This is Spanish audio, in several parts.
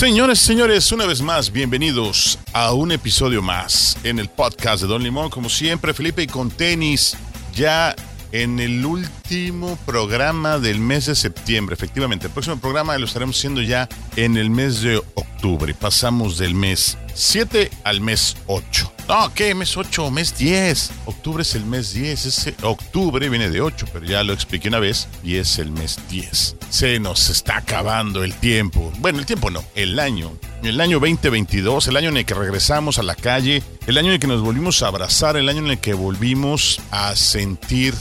Señores, señores, una vez más, bienvenidos a un episodio más en el podcast de Don Limón. Como siempre, Felipe y con tenis, ya en el último programa del mes de septiembre. Efectivamente, el próximo programa lo estaremos haciendo ya en el mes de octubre. Pasamos del mes 7 al mes 8. No, ¿qué? Mes 8 o mes 10. Octubre es el mes 10. Ese octubre viene de 8, pero ya lo expliqué una vez y es el mes 10. Se nos está acabando el tiempo. Bueno, el tiempo no, el año. El año 2022, el año en el que regresamos a la calle, el año en el que nos volvimos a abrazar, el año en el que volvimos a sentir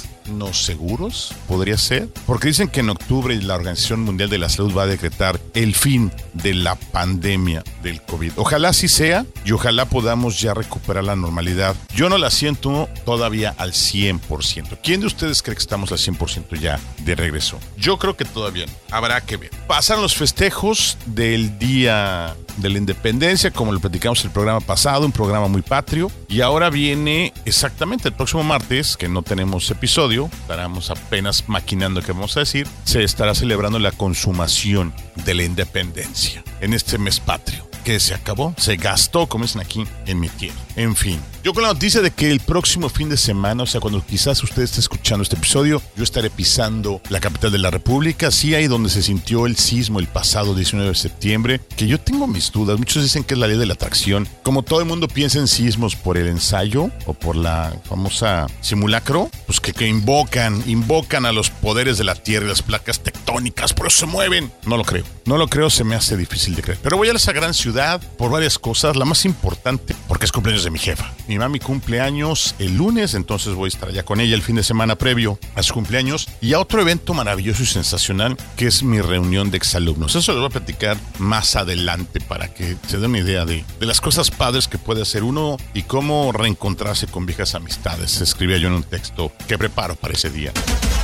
seguros, podría ser, porque dicen que en octubre la Organización Mundial de la Salud va a decretar el fin de la pandemia del COVID. Ojalá así sea y ojalá podamos ya recuperar la normalidad. Yo no la siento todavía al 100%. ¿Quién de ustedes cree que estamos al 100% ya de regreso? Yo creo que todavía. Habrá que ver. Pasan los festejos del Día de la Independencia, como lo platicamos el programa pasado, un programa muy patrio. Y ahora viene exactamente el próximo martes, que no tenemos episodio, estaremos apenas maquinando qué vamos a decir, se estará celebrando la consumación de la independencia en este mes patrio que se acabó, se gastó, como dicen aquí, en mi tierra. En fin, yo con la noticia de que el próximo fin de semana, o sea, cuando quizás usted esté escuchando este episodio, yo estaré pisando la capital de la República, sí ahí donde se sintió el sismo el pasado 19 de septiembre, que yo tengo mis dudas, muchos dicen que es la ley de la atracción, como todo el mundo piensa en sismos por el ensayo o por la famosa simulacro, pues que, que invocan, invocan a los poderes de la Tierra y las placas tectónicas, por eso se mueven. No lo creo, no lo creo, se me hace difícil de creer. Pero voy a esa gran ciudad por varias cosas, la más importante, porque es cumpleaños de mi jefa. Mi mami cumple años el lunes, entonces voy a estar allá con ella el fin de semana previo a su cumpleaños y a otro evento maravilloso y sensacional que es mi reunión de exalumnos. Eso lo voy a platicar más adelante para que se den una idea de, de las cosas padres que puede hacer uno y cómo reencontrarse con viejas amistades. Escribía yo en un texto que preparo para ese día.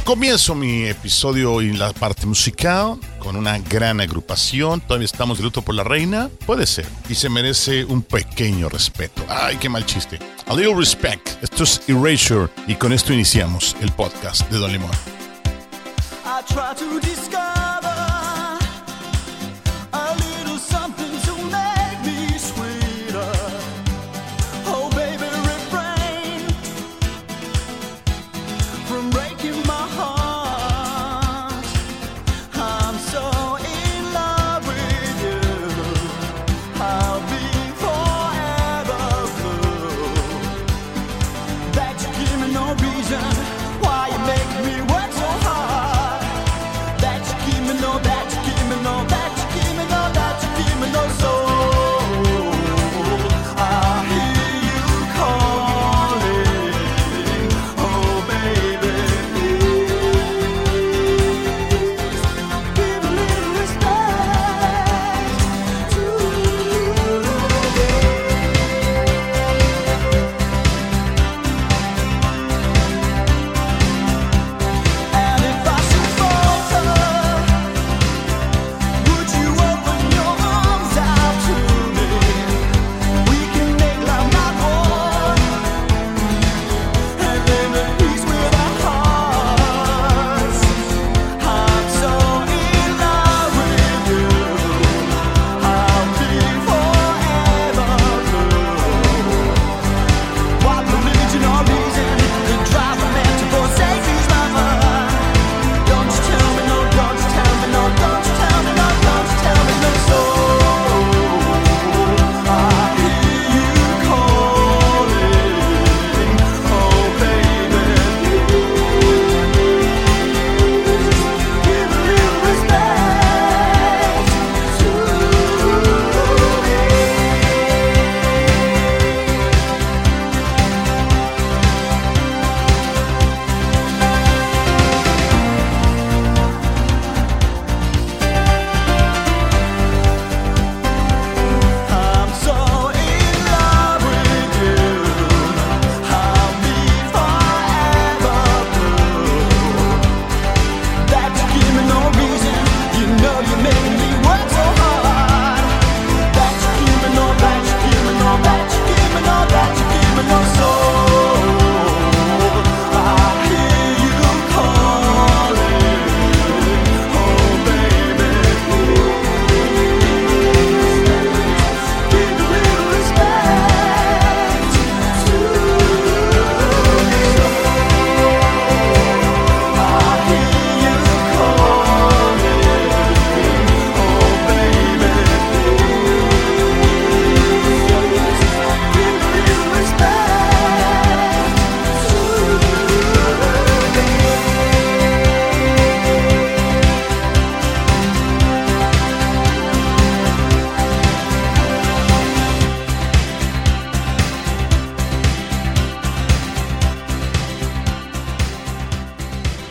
Comienzo mi episodio y la parte musical con una gran agrupación. Todavía estamos de luto por la reina. Puede ser. Y se merece un pequeño respeto. Ay, qué mal chiste. A little respect. Esto es Erasure. Y con esto iniciamos el podcast de Don Limón. why you make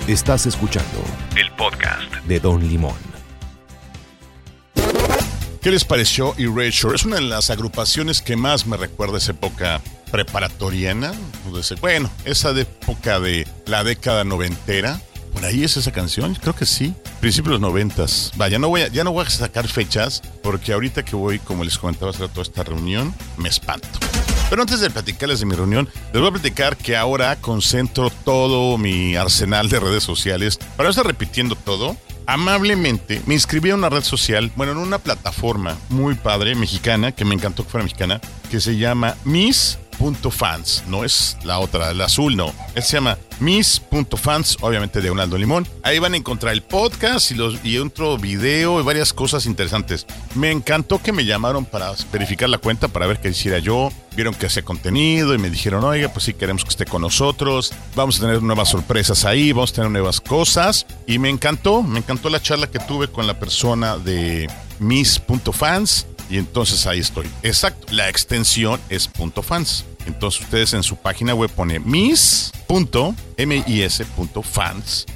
Estás escuchando el podcast de Don Limón. ¿Qué les pareció Erasure? Es una de las agrupaciones que más me recuerda a esa época preparatoriana. Bueno, esa de época de la década noventera. ¿Por ahí es esa canción? Creo que sí. Principios de los noventas. Vaya, no voy a, ya no voy a sacar fechas porque ahorita que voy, como les comentaba hacer toda esta reunión, me espanto. Pero antes de platicarles de mi reunión, les voy a platicar que ahora concentro todo mi arsenal de redes sociales para no estar repitiendo todo. Amablemente me inscribí a una red social, bueno, en una plataforma muy padre, mexicana, que me encantó que fuera mexicana, que se llama Miss.fans. No es la otra, el azul, no. Él se llama Miss.fans, obviamente de Donaldo Limón. Ahí van a encontrar el podcast y, los, y otro video y varias cosas interesantes. Me encantó que me llamaron para verificar la cuenta, para ver qué hiciera yo. Vieron que hacía contenido y me dijeron, oiga, pues sí queremos que esté con nosotros. Vamos a tener nuevas sorpresas ahí, vamos a tener nuevas cosas. Y me encantó, me encantó la charla que tuve con la persona de Miss.fans. Y entonces ahí estoy. Exacto, la extensión es .fans. Entonces ustedes en su página web pone mis.mis.fans,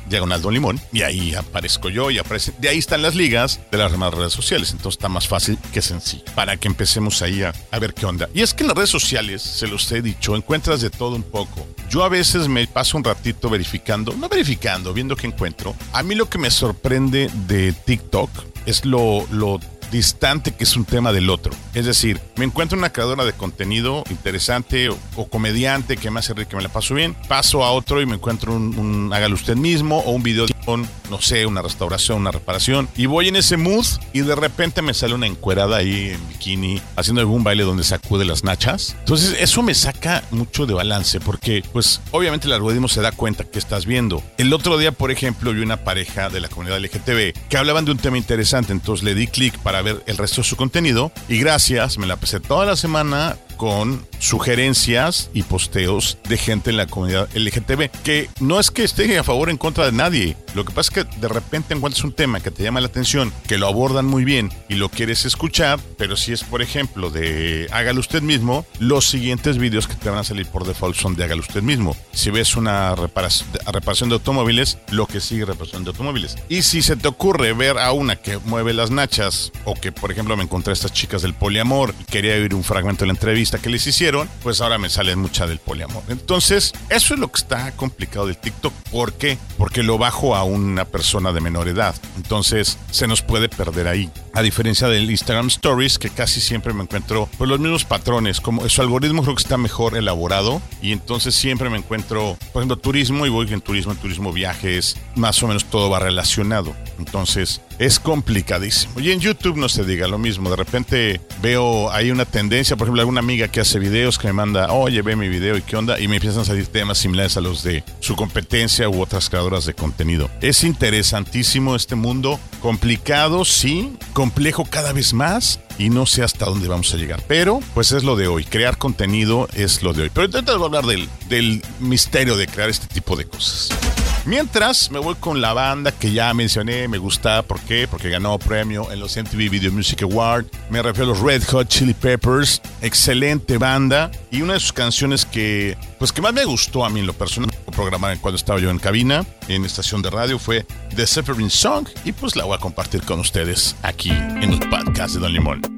diagonal Don Limón, y ahí aparezco yo y aparece. De ahí están las ligas de las demás redes sociales. Entonces está más fácil que sencillo para que empecemos ahí a, a ver qué onda. Y es que en las redes sociales, se los he dicho, encuentras de todo un poco. Yo a veces me paso un ratito verificando, no verificando, viendo qué encuentro. A mí lo que me sorprende de TikTok es lo distante que es un tema del otro. Es decir, me encuentro una creadora de contenido interesante o, comediante que me hace reír, que me la paso bien, paso a otro y me encuentro un, un hágalo usted mismo o un video con, no sé, una restauración, una reparación, y voy en ese mood y de repente me sale una encuerada ahí en bikini haciendo algún baile donde sacude las nachas. Entonces eso me saca mucho de balance porque pues obviamente el algoritmo se da cuenta que estás viendo. El otro día, por ejemplo, vi una pareja de la comunidad LGTB que hablaban de un tema interesante, entonces le di clic para ver el resto de su contenido. Y gracias, me la pasé toda la semana con sugerencias y posteos de gente en la comunidad LGTB, que no es que esté a favor o en contra de nadie. Lo que pasa es que de repente encuentras un tema que te llama la atención, que lo abordan muy bien y lo quieres escuchar, pero si es, por ejemplo, de hágalo usted mismo, los siguientes vídeos que te van a salir por default son de hágalo usted mismo. Si ves una reparación, reparación de automóviles, lo que sigue reparación de automóviles. Y si se te ocurre ver a una que mueve las nachas, o que, por ejemplo, me encontré a estas chicas del poliamor y quería oír un fragmento de la entrevista que les hicieron, pues ahora me sale mucha del poliamor. Entonces, eso es lo que está complicado del TikTok. ¿Por qué? Porque lo bajo a una persona de menor edad. Entonces, se nos puede perder ahí. A diferencia del Instagram Stories, que casi siempre me encuentro pues los mismos patrones, como su algoritmo creo que está mejor elaborado y entonces siempre me encuentro, por ejemplo, turismo y voy en turismo, en turismo, viajes, más o menos todo va relacionado. Entonces, es complicadísimo. Y en YouTube no se diga lo mismo. De repente veo ahí una tendencia, por ejemplo, alguna amiga que hace videos que me manda, oye, ve mi video y qué onda, y me empiezan a salir temas similares a los de su competencia u otras creadoras de contenido. Es interesantísimo este mundo, complicado, sí, complejo cada vez más. Y no sé hasta dónde vamos a llegar. Pero, pues es lo de hoy. Crear contenido es lo de hoy. Pero entonces voy a hablar del, del misterio de crear este tipo de cosas. Mientras me voy con la banda que ya mencioné, me gusta, ¿por qué? Porque ganó premio en los MTV Video Music Award. Me refiero a los Red Hot Chili Peppers, excelente banda y una de sus canciones que pues que más me gustó a mí en lo personal programar cuando estaba yo en cabina en estación de radio fue The Suffering Song y pues la voy a compartir con ustedes aquí en el podcast de Don Limón.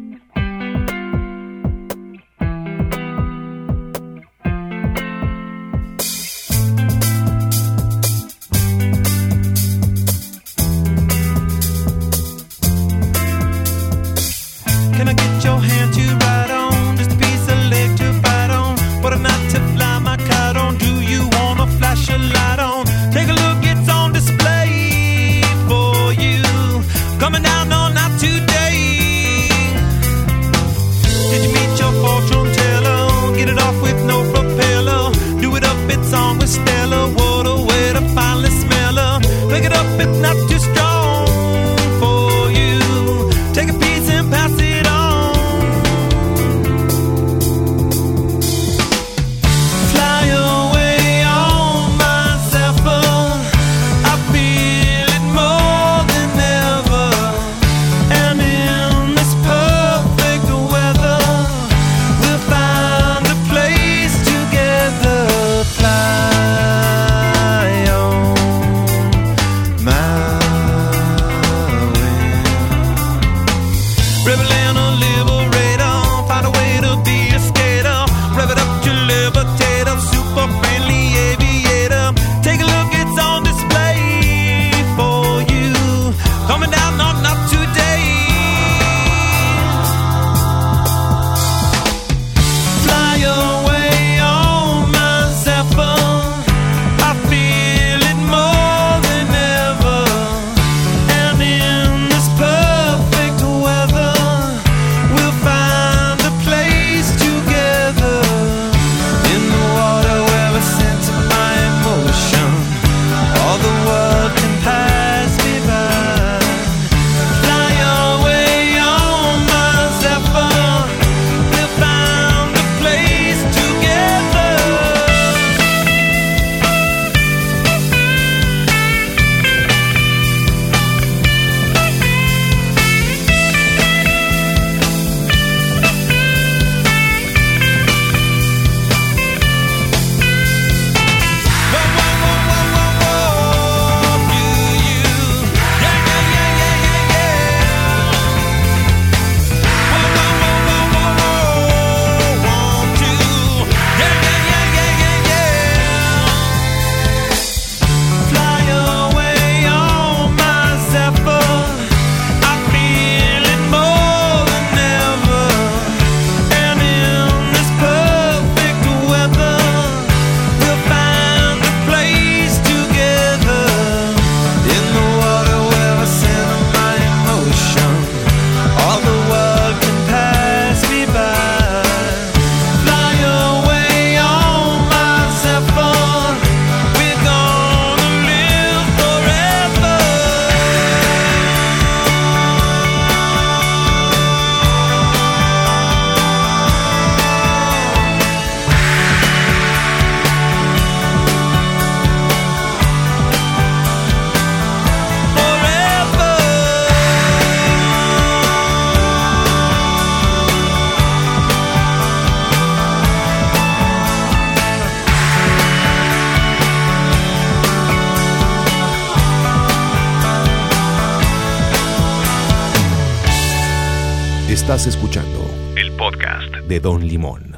De Don Limón.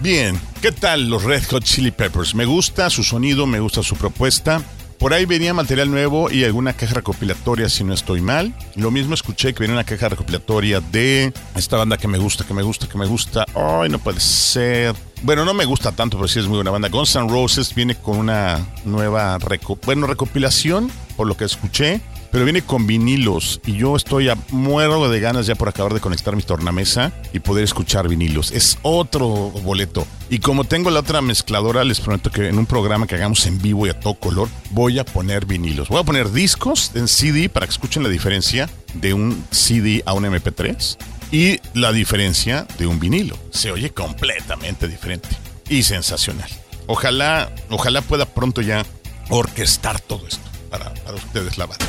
Bien, ¿qué tal los Red Hot Chili Peppers? Me gusta su sonido, me gusta su propuesta. Por ahí venía material nuevo y alguna caja recopilatoria, si no estoy mal. Lo mismo escuché que venía una caja recopilatoria de esta banda que me gusta, que me gusta, que me gusta. Ay, no puede ser. Bueno, no me gusta tanto, pero sí es muy buena banda. Guns N' Roses viene con una nueva bueno, recopilación, por lo que escuché pero viene con vinilos y yo estoy a muero de ganas ya por acabar de conectar mi tornamesa y poder escuchar vinilos. Es otro boleto. Y como tengo la otra mezcladora, les prometo que en un programa que hagamos en vivo y a todo color, voy a poner vinilos. Voy a poner discos en CD para que escuchen la diferencia de un CD a un MP3 y la diferencia de un vinilo. Se oye completamente diferente y sensacional. Ojalá, ojalá pueda pronto ya orquestar todo esto para, para ustedes la banda.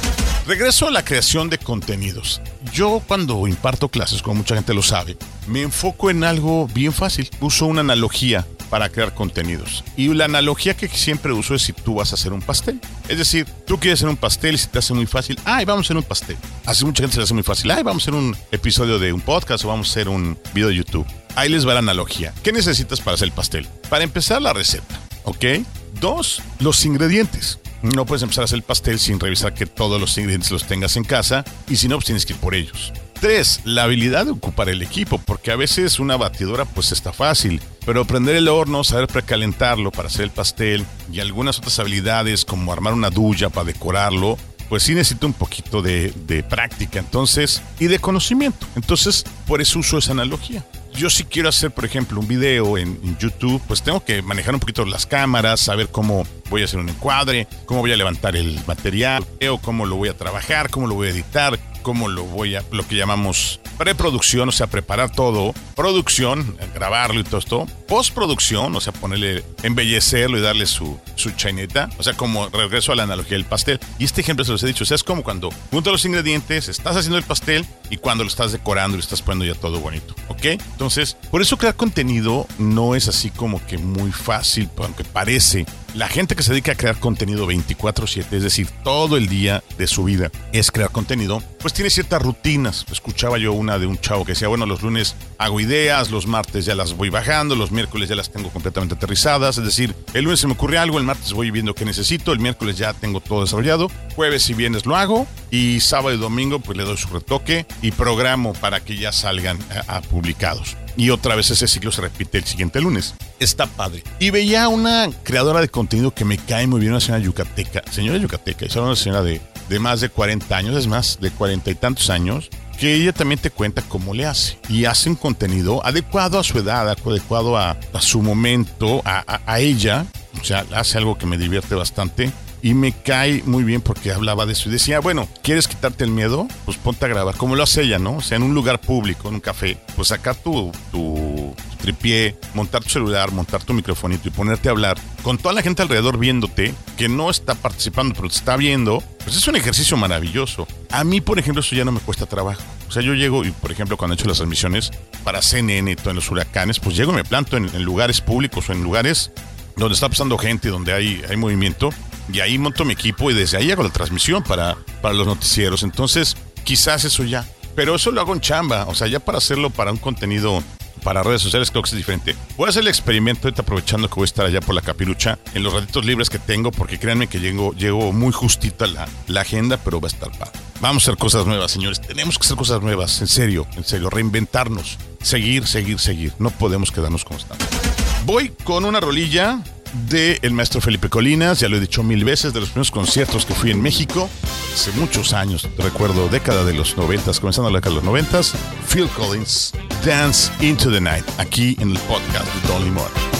Regreso a la creación de contenidos. Yo cuando imparto clases, como mucha gente lo sabe, me enfoco en algo bien fácil. Uso una analogía para crear contenidos. Y la analogía que siempre uso es si tú vas a hacer un pastel. Es decir, tú quieres hacer un pastel y se te hace muy fácil, ay, vamos a hacer un pastel. Hace mucha gente se le hace muy fácil, ay, vamos a hacer un episodio de un podcast o vamos a hacer un video de YouTube. Ahí les va la analogía. ¿Qué necesitas para hacer el pastel? Para empezar la receta, ¿ok? Dos, los ingredientes. No puedes empezar a hacer el pastel sin revisar que todos los ingredientes los tengas en casa y si no, pues tienes que ir por ellos. Tres, la habilidad de ocupar el equipo, porque a veces una batidora pues está fácil, pero prender el horno, saber precalentarlo para hacer el pastel y algunas otras habilidades como armar una duya para decorarlo, pues sí necesita un poquito de, de práctica, entonces, y de conocimiento. Entonces, por eso uso esa analogía yo si quiero hacer, por ejemplo, un video en, YouTube, pues tengo que manejar un poquito las cámaras, saber cómo voy a hacer un encuadre, cómo voy a levantar el material, cómo lo voy a trabajar, cómo lo voy a editar, cómo lo voy a, lo que llamamos preproducción, o sea, preparar todo, producción, grabarlo y todo esto, postproducción, o sea, ponerle, embellecerlo y darle su, su chaineta, o sea, como regreso a la analogía del pastel. Y este ejemplo se los he dicho, o sea, es como cuando juntas los ingredientes, estás haciendo el pastel y cuando lo estás decorando, lo estás poniendo ya todo bonito, ¿ok? Entonces, por eso crear contenido no es así como que muy fácil, aunque parece la gente que se dedica a crear contenido 24/7, es decir, todo el día de su vida es crear contenido, pues tiene ciertas rutinas. Escuchaba yo una de un chavo que decía, bueno, los lunes hago ideas, los martes ya las voy bajando, los miércoles ya las tengo completamente aterrizadas, es decir, el lunes se me ocurre algo, el martes voy viendo qué necesito, el miércoles ya tengo todo desarrollado, jueves y viernes lo hago y sábado y domingo pues le doy su retoque y programo para que ya salgan a publicados y otra vez ese ciclo se repite el siguiente lunes. Está padre. Y veía una creadora de contenido que me cae muy bien, una señora yucateca. Señora yucateca, es una señora de, de más de 40 años, es más, de cuarenta y tantos años, que ella también te cuenta cómo le hace. Y hace un contenido adecuado a su edad, adecuado a, su momento, a, a ella. O sea, hace algo que me divierte bastante y me cae muy bien porque hablaba de eso y decía, bueno, ¿quieres quitarte el miedo? Pues ponte a grabar, como lo hace ella, ¿no? O sea, en un lugar público, en un café, pues sacar tu, tu, tripié, montar tu celular, montar tu microfonito y ponerte a hablar con toda la gente alrededor viéndote, que no está participando, pero te está viendo, pues es un ejercicio maravilloso. A mí, por ejemplo, eso ya no me cuesta trabajo. O sea, yo llego y, por ejemplo, cuando he hecho las transmisiones para CNN y todo en los huracanes, pues llego y me planto en, en lugares públicos o en lugares donde está pasando gente, donde hay, hay movimiento, y ahí monto mi equipo y desde ahí hago la transmisión para, para los noticieros. Entonces, quizás eso ya. Pero eso lo hago en chamba. O sea, ya para hacerlo para un contenido para redes sociales creo que es diferente. Voy a hacer el experimento ahorita aprovechando que voy a estar allá por la capirucha en los ratitos libres que tengo porque créanme que llego, llego muy justita la, la agenda, pero va a estar padre. Vamos a hacer cosas nuevas, señores. Tenemos que hacer cosas nuevas, en serio, en serio, reinventarnos. Seguir, seguir, seguir. No podemos quedarnos como estamos. Voy con una rolilla del el maestro Felipe Colinas, ya lo he dicho mil veces, de los primeros conciertos que fui en México, hace muchos años, recuerdo década de los noventas, comenzando la década de los noventas, Phil Collins, Dance into the Night, aquí en el podcast de Don Limón.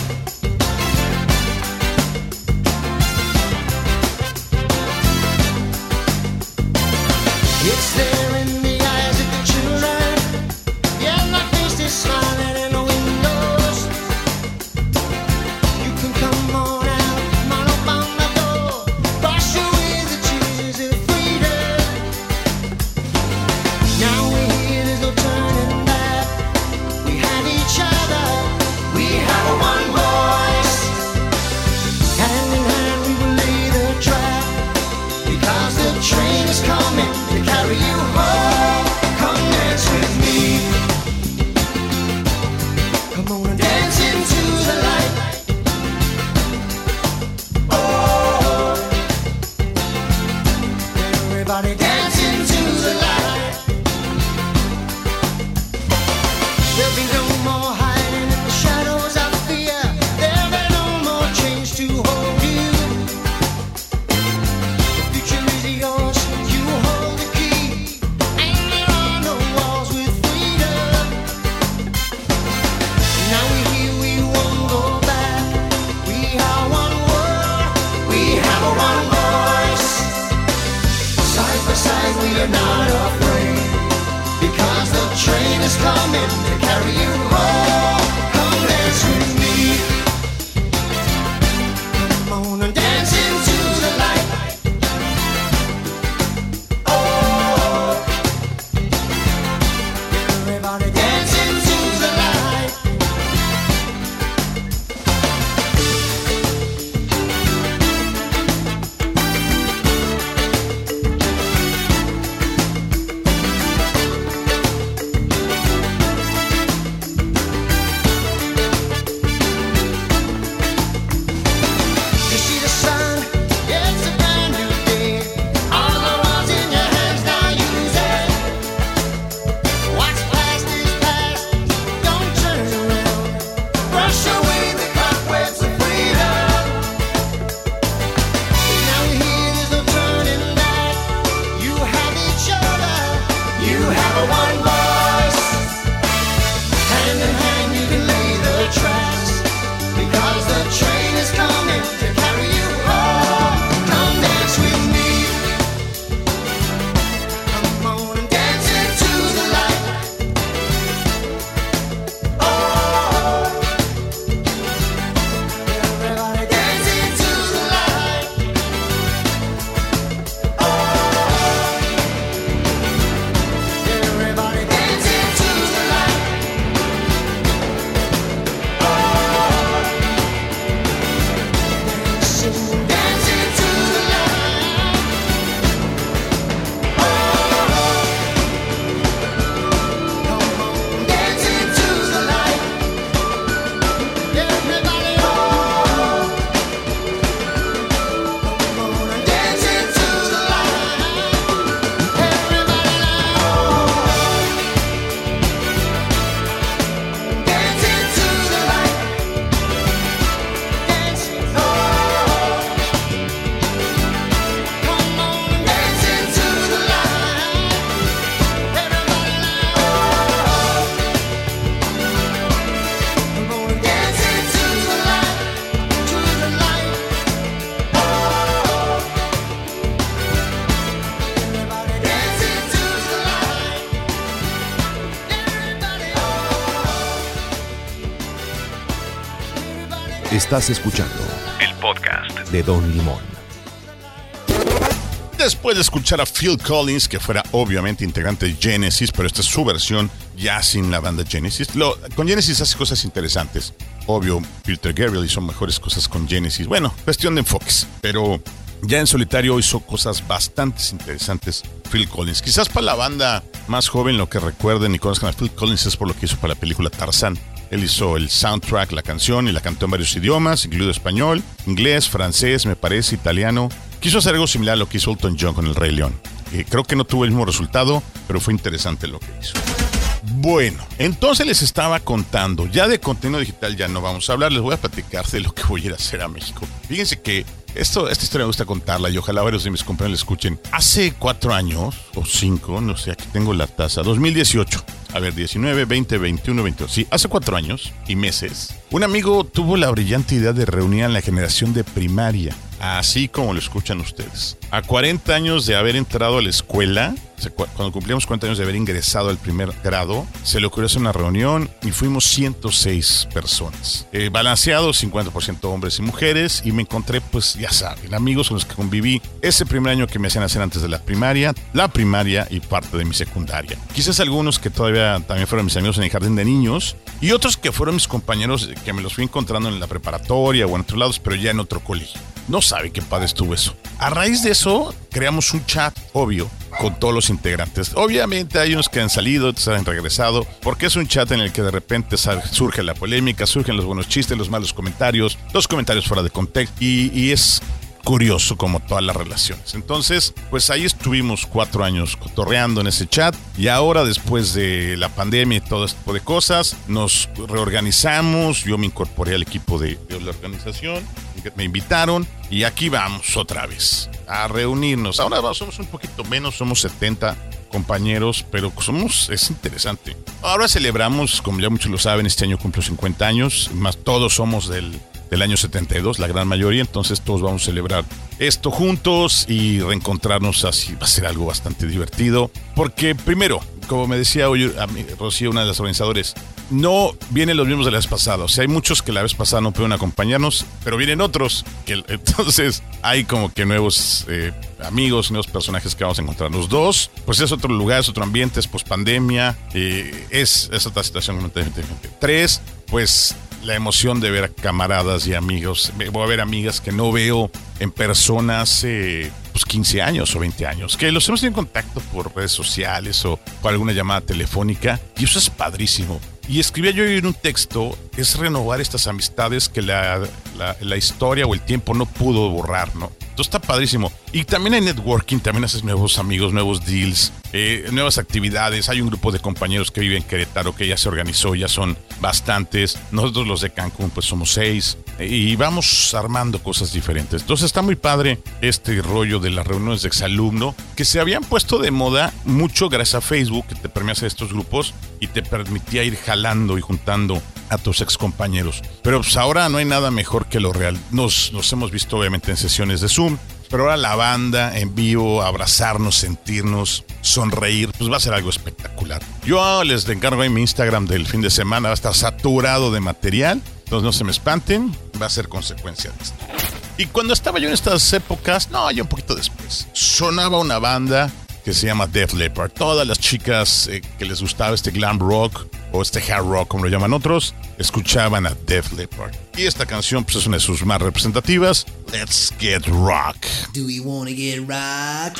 Estás escuchando el podcast de Don Limón. Después de escuchar a Phil Collins, que fuera obviamente integrante de Genesis, pero esta es su versión ya sin la banda Genesis. Lo- con Genesis hace cosas interesantes. Obvio, Peter Gabriel hizo mejores cosas con Genesis. Bueno, cuestión de enfoques. Pero ya en solitario hizo cosas bastante interesantes Phil Collins. Quizás para la banda más joven lo que recuerden y conozcan a Phil Collins es por lo que hizo para la película Tarzán. Él hizo el soundtrack, la canción y la cantó en varios idiomas, incluido español, inglés, francés, me parece, italiano. Quiso hacer algo similar a lo que hizo Elton John con El Rey León. Eh, creo que no tuvo el mismo resultado, pero fue interesante lo que hizo. Bueno, entonces les estaba contando, ya de contenido digital ya no vamos a hablar, les voy a platicar de lo que voy a ir a hacer a México. Fíjense que esto, esta historia me gusta contarla y ojalá varios de mis compañeros la escuchen. Hace cuatro años, o cinco, no sé, aquí tengo la tasa, 2018. A ver, 19, 20, 21, 22. Sí, hace cuatro años y meses, un amigo tuvo la brillante idea de reunir a la generación de primaria, así como lo escuchan ustedes. A 40 años de haber entrado a la escuela, cuando cumplíamos 40 años de haber ingresado al primer grado, se le ocurrió hacer una reunión y fuimos 106 personas. Eh, balanceado, 50% hombres y mujeres, y me encontré, pues ya saben, amigos con los que conviví ese primer año que me hacían hacer antes de la primaria, la primaria y parte de mi secundaria. Quizás algunos que todavía también fueron mis amigos en el jardín de niños, y otros que fueron mis compañeros que me los fui encontrando en la preparatoria o en otros lados, pero ya en otro colegio. No sabe qué padre estuvo eso. A raíz de eso, creamos un chat, obvio, con todos los integrantes. Obviamente hay unos que han salido, otros han regresado, porque es un chat en el que de repente surge la polémica, surgen los buenos chistes, los malos comentarios, los comentarios fuera de contexto, y, y es curioso como todas las relaciones. Entonces, pues ahí estuvimos cuatro años cotorreando en ese chat y ahora después de la pandemia y todo este tipo de cosas, nos reorganizamos, yo me incorporé al equipo de, de la organización, me invitaron y aquí vamos otra vez a reunirnos. Ahora somos un poquito menos, somos 70 compañeros, pero somos, es interesante. Ahora celebramos, como ya muchos lo saben, este año cumplo 50 años, más todos somos del del año 72, la gran mayoría, entonces todos vamos a celebrar esto juntos y reencontrarnos así, va a ser algo bastante divertido, porque primero, como me decía hoy a mí, Rocío, una de las organizadores, no vienen los mismos de la vez pasada. O sea, hay muchos que la vez pasada no pudieron acompañarnos, pero vienen otros. Que, entonces hay como que nuevos eh, amigos, nuevos personajes que vamos a encontrar. Los dos, pues es otro lugar, es otro ambiente, es pospandemia, eh, es, es otra situación completamente diferente. Tres, pues la emoción de ver camaradas y amigos. Voy a ver amigas que no veo en persona hace pues, 15 años o 20 años, que los hemos tenido en contacto por redes sociales o por alguna llamada telefónica, y eso es padrísimo. Y escribía yo en un texto, es renovar estas amistades que la, la, la historia o el tiempo no pudo borrar, ¿no? Entonces está padrísimo. Y también hay networking, también haces nuevos amigos, nuevos deals, eh, nuevas actividades. Hay un grupo de compañeros que viven en Querétaro que ya se organizó, ya son bastantes. Nosotros los de Cancún pues somos seis. eh, y vamos armando cosas diferentes. Entonces está muy padre este rollo de las reuniones de exalumno que se habían puesto de moda mucho gracias a Facebook que te permitía hacer estos grupos y te permitía ir jalando y juntando a tus ex compañeros. Pero pues ahora no hay nada mejor que lo real. Nos, nos hemos visto obviamente en sesiones de Zoom, pero ahora la banda en vivo, abrazarnos, sentirnos, sonreír, pues va a ser algo espectacular. Yo les encargo en mi Instagram del fin de semana, va a estar saturado de material, entonces no se me espanten, va a ser consecuencia de esto. Y cuando estaba yo en estas épocas, no, ya un poquito después, sonaba una banda que se llama Def Leppard. Todas las chicas eh, que les gustaba este glam rock o este hard rock, como lo llaman otros, escuchaban a Def Leppard. Y esta canción pues, es una de sus más representativas, Let's Get Rock. Do we wanna get rock?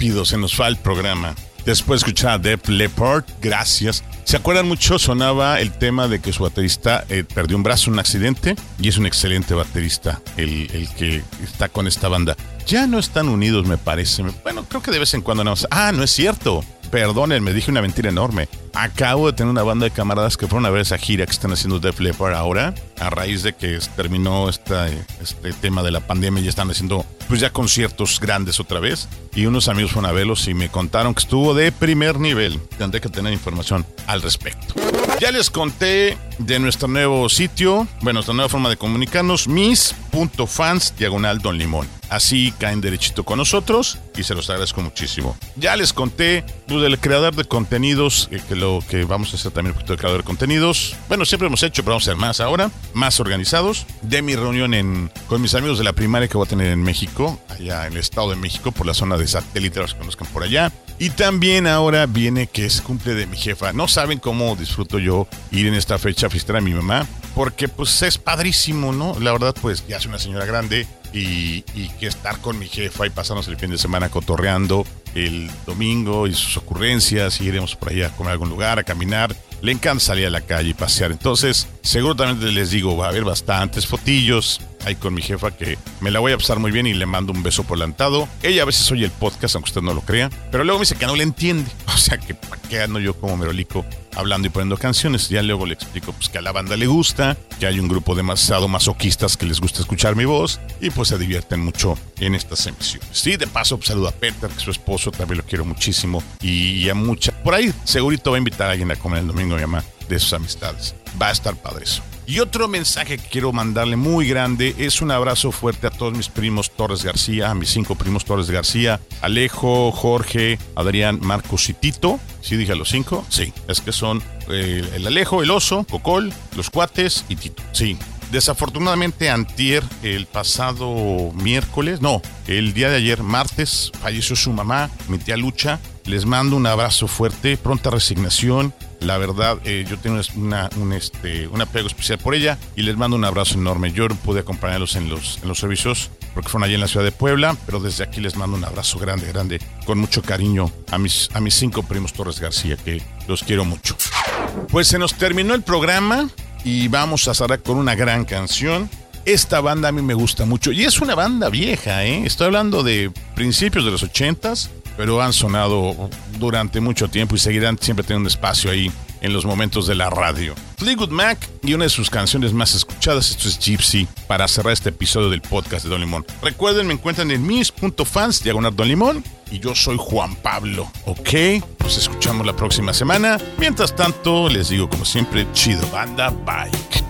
Se nos va el programa. Después de escuchar a Def Leppard, gracias. ¿Se acuerdan mucho? Sonaba el tema de que su baterista eh, perdió un brazo en un accidente y es un excelente baterista el, el que está con esta banda. Ya no están unidos, me parece. Bueno, creo que de vez en cuando no. Ah, no es cierto. Perdonen, me dije una mentira enorme. Acabo de tener una banda de camaradas que fueron a ver esa gira que están haciendo Def Leppard ahora, a raíz de que terminó este tema de la pandemia y están haciendo pues ya conciertos grandes otra vez. Y unos amigos fueron a verlos y me contaron que estuvo de primer nivel. Tendré que tener información al respecto. Ya les conté de nuestro nuevo sitio, bueno, nuestra nueva forma de comunicarnos, mis.fans diagonal Don Limón. Así caen derechito con nosotros y se los agradezco muchísimo. Ya les conté pues, del creador de contenidos, eh, que lo que vamos a hacer también un poquito de creador de contenidos. Bueno, siempre hemos hecho, pero vamos a hacer más ahora, más organizados. De mi reunión en, con mis amigos de la primaria que voy a tener en México, allá en el Estado de México, por la zona de satélite, los que conozcan por allá. Y también ahora viene que es cumple de mi jefa. No saben cómo disfruto yo ir en esta fecha a visitar a mi mamá, porque pues es padrísimo, ¿no? La verdad, pues ya es una señora grande y, que estar con mi jefa y pasarnos el fin de semana cotorreando el domingo y sus ocurrencias y iremos por allá a comer a algún lugar, a caminar. Le encanta salir a la calle y pasear. Entonces, seguramente les digo, va a haber bastantes fotillos ahí con mi jefa que me la voy a pasar muy bien y le mando un beso polantado. Ella a veces oye el podcast, aunque usted no lo crea, pero luego me dice que no le entiende. O sea, que para qué ando yo como merolico hablando y poniendo canciones. Ya luego le explico pues, que a la banda le gusta, que hay un grupo demasiado masoquistas que les gusta escuchar mi voz y pues se divierten mucho en estas emisiones. Sí, de paso pues, saludo a Peter, que es su esposo, también lo quiero muchísimo y a mucha. Por ahí segurito va a invitar a alguien a comer el domingo, mi mamá, de sus amistades. Va a estar padre eso. Y otro mensaje que quiero mandarle muy grande es un abrazo fuerte a todos mis primos Torres García, a mis cinco primos Torres García, Alejo, Jorge, Adrián, Marcos y Tito. ¿Sí dije a los cinco? Sí, es que son eh, el Alejo, el Oso, Cocol, los Cuates y Tito. Sí, Desafortunadamente, antier, el pasado miércoles, no, el día de ayer, martes, falleció su mamá, mi tía Lucha. Les mando un abrazo fuerte, pronta resignación. La verdad, eh, yo tengo una, un, este, un apego especial por ella y les mando un abrazo enorme. Yo pude acompañarlos en los, en los servicios porque fueron allí en la ciudad de Puebla, pero desde aquí les mando un abrazo grande, grande, con mucho cariño a mis, a mis cinco primos Torres García, que los quiero mucho. Pues se nos terminó el programa y vamos a cerrar con una gran canción. Esta banda a mí me gusta mucho y es una banda vieja, ¿eh? Estoy hablando de principios de los ochentas, pero han sonado durante mucho tiempo y seguirán siempre teniendo espacio ahí en los momentos de la radio. Fleetwood Mac y una de sus canciones más escuchadas, esto es Gypsy, para cerrar este episodio del podcast de Don Limón. Recuerden, me encuentran en mis.fans, diagonal Don Limón, y yo soy Juan Pablo, ¿ok? Nos escuchamos la próxima semana. Mientras tanto, les digo como siempre, chido banda, bye.